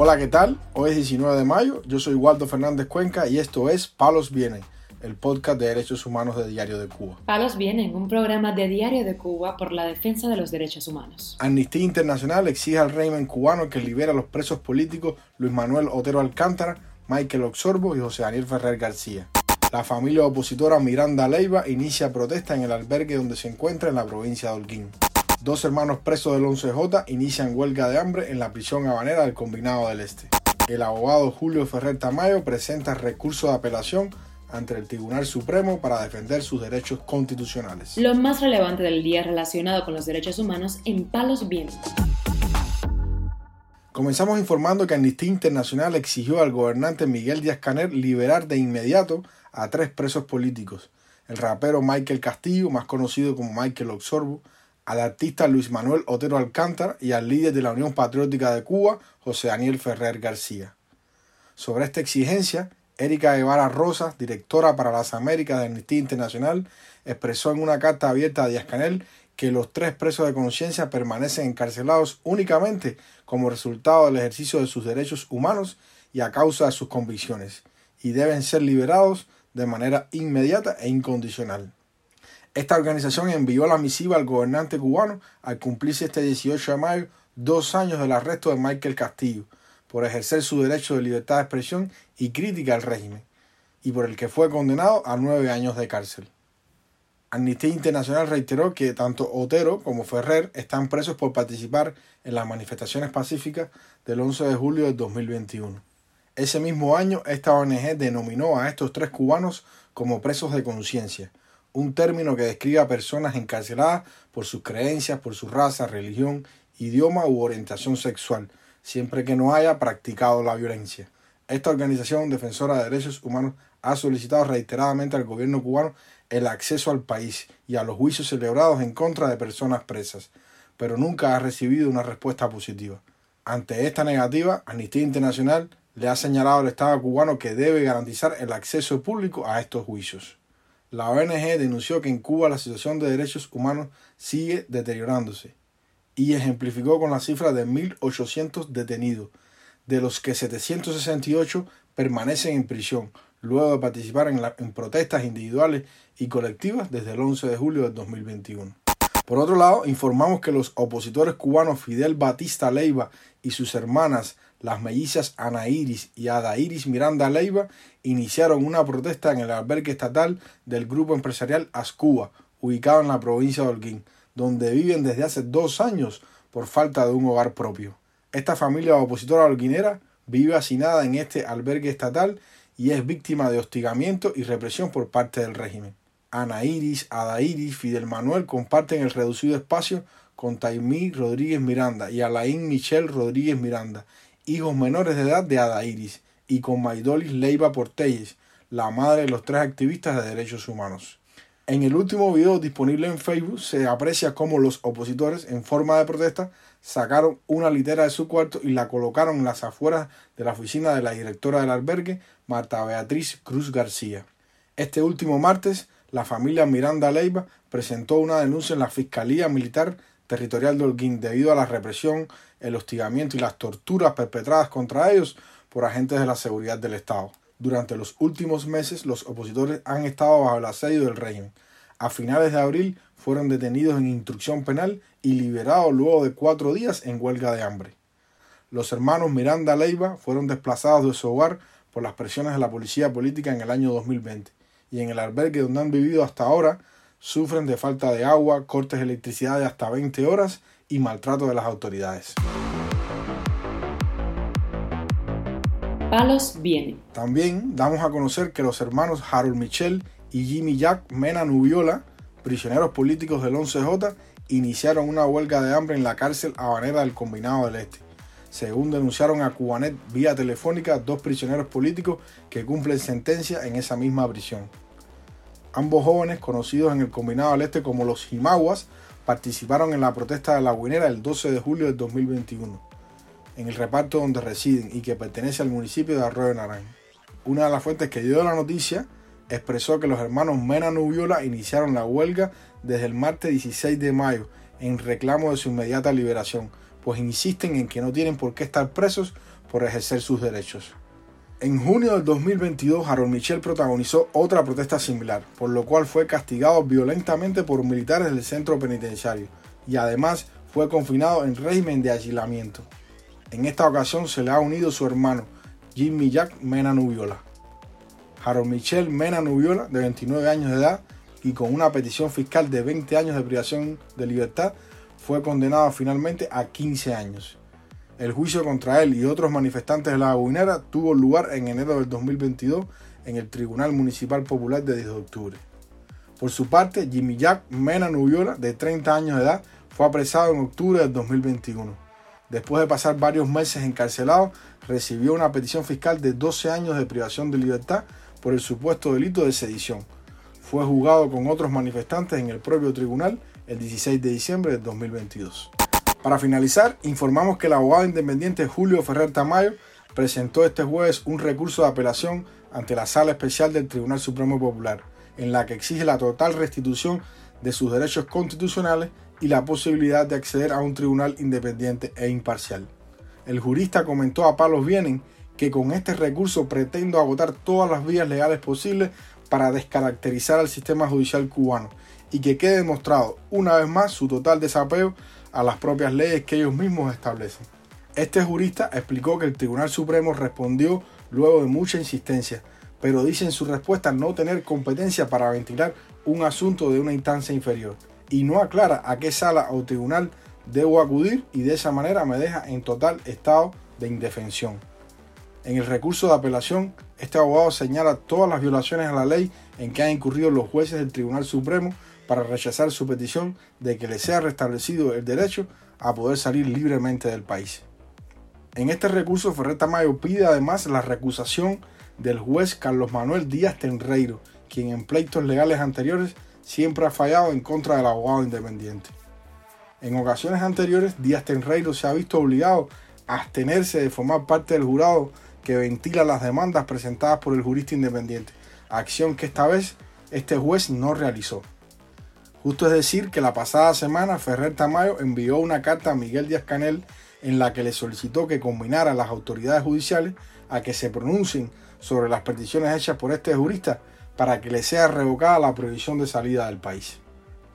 Hola, ¿qué tal? Hoy es 19 de mayo, yo soy Waldo Fernández Cuenca y esto es Palos Vienen, el podcast de derechos humanos de Diario de Cuba. Palos Vienen, un programa de Diario de Cuba por la defensa de los derechos humanos. Amnistía Internacional exige al régimen cubano que libere a los presos políticos Luis Manuel Otero Alcántara, Michael Oxorbo y José Daniel Ferrer García. La familia opositora Miranda Leiva inicia protesta en el albergue donde se encuentra en la provincia de Holguín. Dos hermanos presos del 11J inician huelga de hambre en la prisión habanera del Combinado del Este. El abogado Julio Ferrer Tamayo presenta recurso de apelación ante el Tribunal Supremo para defender sus derechos constitucionales. Lo más relevante del día relacionado con los derechos humanos en Palos Vientos. Comenzamos informando que Amnistía Internacional exigió al gobernante Miguel Díaz Canel liberar de inmediato a tres presos políticos, el rapero Michael Castillo, más conocido como Michael Oxorbo, al artista Luis Manuel Otero Alcántara y al líder de la Unión Patriótica de Cuba, José Daniel Ferrer García. Sobre esta exigencia, Erika Guevara Rosas, directora para las Américas de Amnistía Internacional, expresó en una carta abierta a Díaz Canel que los tres presos de conciencia permanecen encarcelados únicamente como resultado del ejercicio de sus derechos humanos y a causa de sus convicciones, y deben ser liberados de manera inmediata e incondicional. Esta organización envió la misiva al gobernante cubano al cumplirse este 18 de mayo dos años del arresto de Michael Castillo por ejercer su derecho de libertad de expresión y crítica al régimen, y por el que fue condenado a nueve años de cárcel. Amnistía Internacional reiteró que tanto Otero como Ferrer están presos por participar en las manifestaciones pacíficas del 11 de julio de 2021. Ese mismo año, esta ONG denominó a estos tres cubanos como presos de conciencia, un término que describe a personas encarceladas por sus creencias, por su raza, religión, idioma u orientación sexual, siempre que no haya practicado la violencia. Esta organización defensora de derechos humanos ha solicitado reiteradamente al gobierno cubano el acceso al país y a los juicios celebrados en contra de personas presas, pero nunca ha recibido una respuesta positiva. Ante esta negativa, Amnistía Internacional le ha señalado al Estado cubano que debe garantizar el acceso público a estos juicios. La ONG denunció que en Cuba la situación de derechos humanos sigue deteriorándose y ejemplificó con la cifra de 1.800 detenidos, de los que 768 permanecen en prisión, luego de participar en, protestas individuales y colectivas desde el 11 de julio del 2021. Por otro lado, informamos que los opositores cubanos Fidel Batista Leiva y sus hermanas las mellizas Ana Iris y Ada Iris Miranda Leiva iniciaron una protesta en el albergue estatal del grupo empresarial Ascuba, ubicado en la provincia de Holguín, donde viven desde hace dos años por falta de un hogar propio. Esta familia opositora holguinera vive hacinada en este albergue estatal y es víctima de hostigamiento y represión por parte del régimen. Ana Iris, Ada Iris, Fidel Manuel comparten el reducido espacio con Taimí Rodríguez Miranda y Alain Michel Rodríguez Miranda, hijos menores de edad de Ada Iris, y con Maidolis Leiva Portelles, la madre de los tres activistas de derechos humanos. En el último video disponible en Facebook se aprecia cómo los opositores, en forma de protesta, sacaron una litera de su cuarto y la colocaron en las afueras de la oficina de la directora del albergue, Marta Beatriz Cruz García. Este último martes, la familia Miranda Leiva presentó una denuncia en la Fiscalía Militar Territorial de Holguín debido a la represión, el hostigamiento y las torturas perpetradas contra ellos por agentes de la seguridad del Estado. Durante los últimos meses, los opositores han estado bajo el asedio del régimen. A finales de abril fueron detenidos en instrucción penal y liberados luego de cuatro días en huelga de hambre. Los hermanos Miranda Leiva fueron desplazados de su hogar por las presiones de la policía política en el año 2020 y en el albergue donde han vivido hasta ahora sufren de falta de agua, cortes de electricidad de hasta 20 horas y maltrato de las autoridades. Palos viene. También damos a conocer que los hermanos Harold Michel y Jimmy Jack Mena Nubiola, prisioneros políticos del 11J, iniciaron una huelga de hambre en la cárcel habanera del Combinado del Este. Según denunciaron a Cubanet vía telefónica dos prisioneros políticos que cumplen sentencia en esa misma prisión. Ambos jóvenes, conocidos en el Combinado del Este como los Jimaguas, participaron en la protesta de la Guinera el 12 de julio del 2021 en el reparto donde residen y que pertenece al municipio de Arroyo Naranjo. Una de las fuentes que dio la noticia expresó que los hermanos Mena Nubiola iniciaron la huelga desde el martes 16 de mayo en reclamo de su inmediata liberación, pues insisten en que no tienen por qué estar presos por ejercer sus derechos. En junio del 2022, Harold Michel protagonizó otra protesta similar, por lo cual fue castigado violentamente por militares del centro penitenciario y además fue confinado en régimen de aislamiento. En esta ocasión se le ha unido su hermano, Jimmy Jack Mena Nubiola. Harold Michel Mena Nubiola, de 29 años de edad y con una petición fiscal de 20 años de privación de libertad, fue condenado finalmente a 15 años. El juicio contra él y otros manifestantes de la Guinera tuvo lugar en enero del 2022 en el Tribunal Municipal Popular de 10 de octubre. Por su parte, Jimmy Jack Mena Nubiola, de 30 años de edad, fue apresado en octubre del 2021. Después de pasar varios meses encarcelado, recibió una petición fiscal de 12 años de privación de libertad por el supuesto delito de sedición. Fue juzgado con otros manifestantes en el propio tribunal el 16 de diciembre de 2022. Para finalizar, informamos que el abogado independiente Julio Ferrer Tamayo presentó este jueves un recurso de apelación ante la Sala Especial del Tribunal Supremo Popular, en la que exige la total restitución de sus derechos constitucionales y la posibilidad de acceder a un tribunal independiente e imparcial. El jurista comentó a Palos Vienen que con este recurso pretendo agotar todas las vías legales posibles para descaracterizar al sistema judicial cubano y que quede demostrado una vez más su total desapego a las propias leyes que ellos mismos establecen. Este jurista explicó que el Tribunal Supremo respondió luego de mucha insistencia, pero dice en su respuesta no tener competencia para ventilar un asunto de una instancia inferior y no aclara a qué sala o tribunal debo acudir y de esa manera me deja en total estado de indefensión. En el recurso de apelación, este abogado señala todas las violaciones a la ley en que han incurrido los jueces del Tribunal Supremo para rechazar su petición de que le sea restablecido el derecho a poder salir libremente del país. En este recurso, Ferrer Tamayo pide además la recusación del juez Carlos Manuel Díaz Tenreiro, quien en pleitos legales anteriores siempre ha fallado en contra del abogado independiente. En ocasiones anteriores, Díaz Tenreiro se ha visto obligado a abstenerse de formar parte del jurado que ventila las demandas presentadas por el jurista independiente, acción que esta vez este juez no realizó. Justo es decir que la pasada semana Ferrer Tamayo envió una carta a Miguel Díaz Canel en la que le solicitó que combinara a las autoridades judiciales a que se pronuncien sobre las peticiones hechas por este jurista para que le sea revocada la prohibición de salida del país.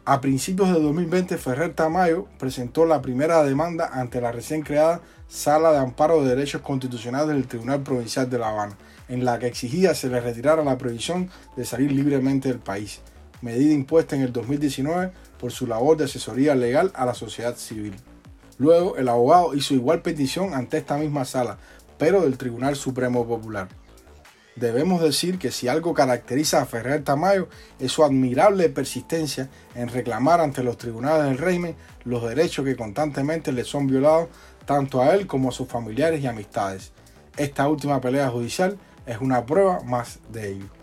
A principios de 2020, Ferrer Tamayo presentó la primera demanda ante la recién creada Sala de Amparo de Derechos Constitucionales del Tribunal Provincial de La Habana, en la que exigía se le retirara la prohibición de salir libremente del país, medida impuesta en el 2019 por su labor de asesoría legal a la sociedad civil. Luego, el abogado hizo igual petición ante esta misma sala, pero del Tribunal Supremo Popular. Debemos decir que si algo caracteriza a Ferrer Tamayo es su admirable persistencia en reclamar ante los tribunales del régimen los derechos que constantemente le son violados tanto a él como a sus familiares y amistades. Esta última pelea judicial es una prueba más de ello.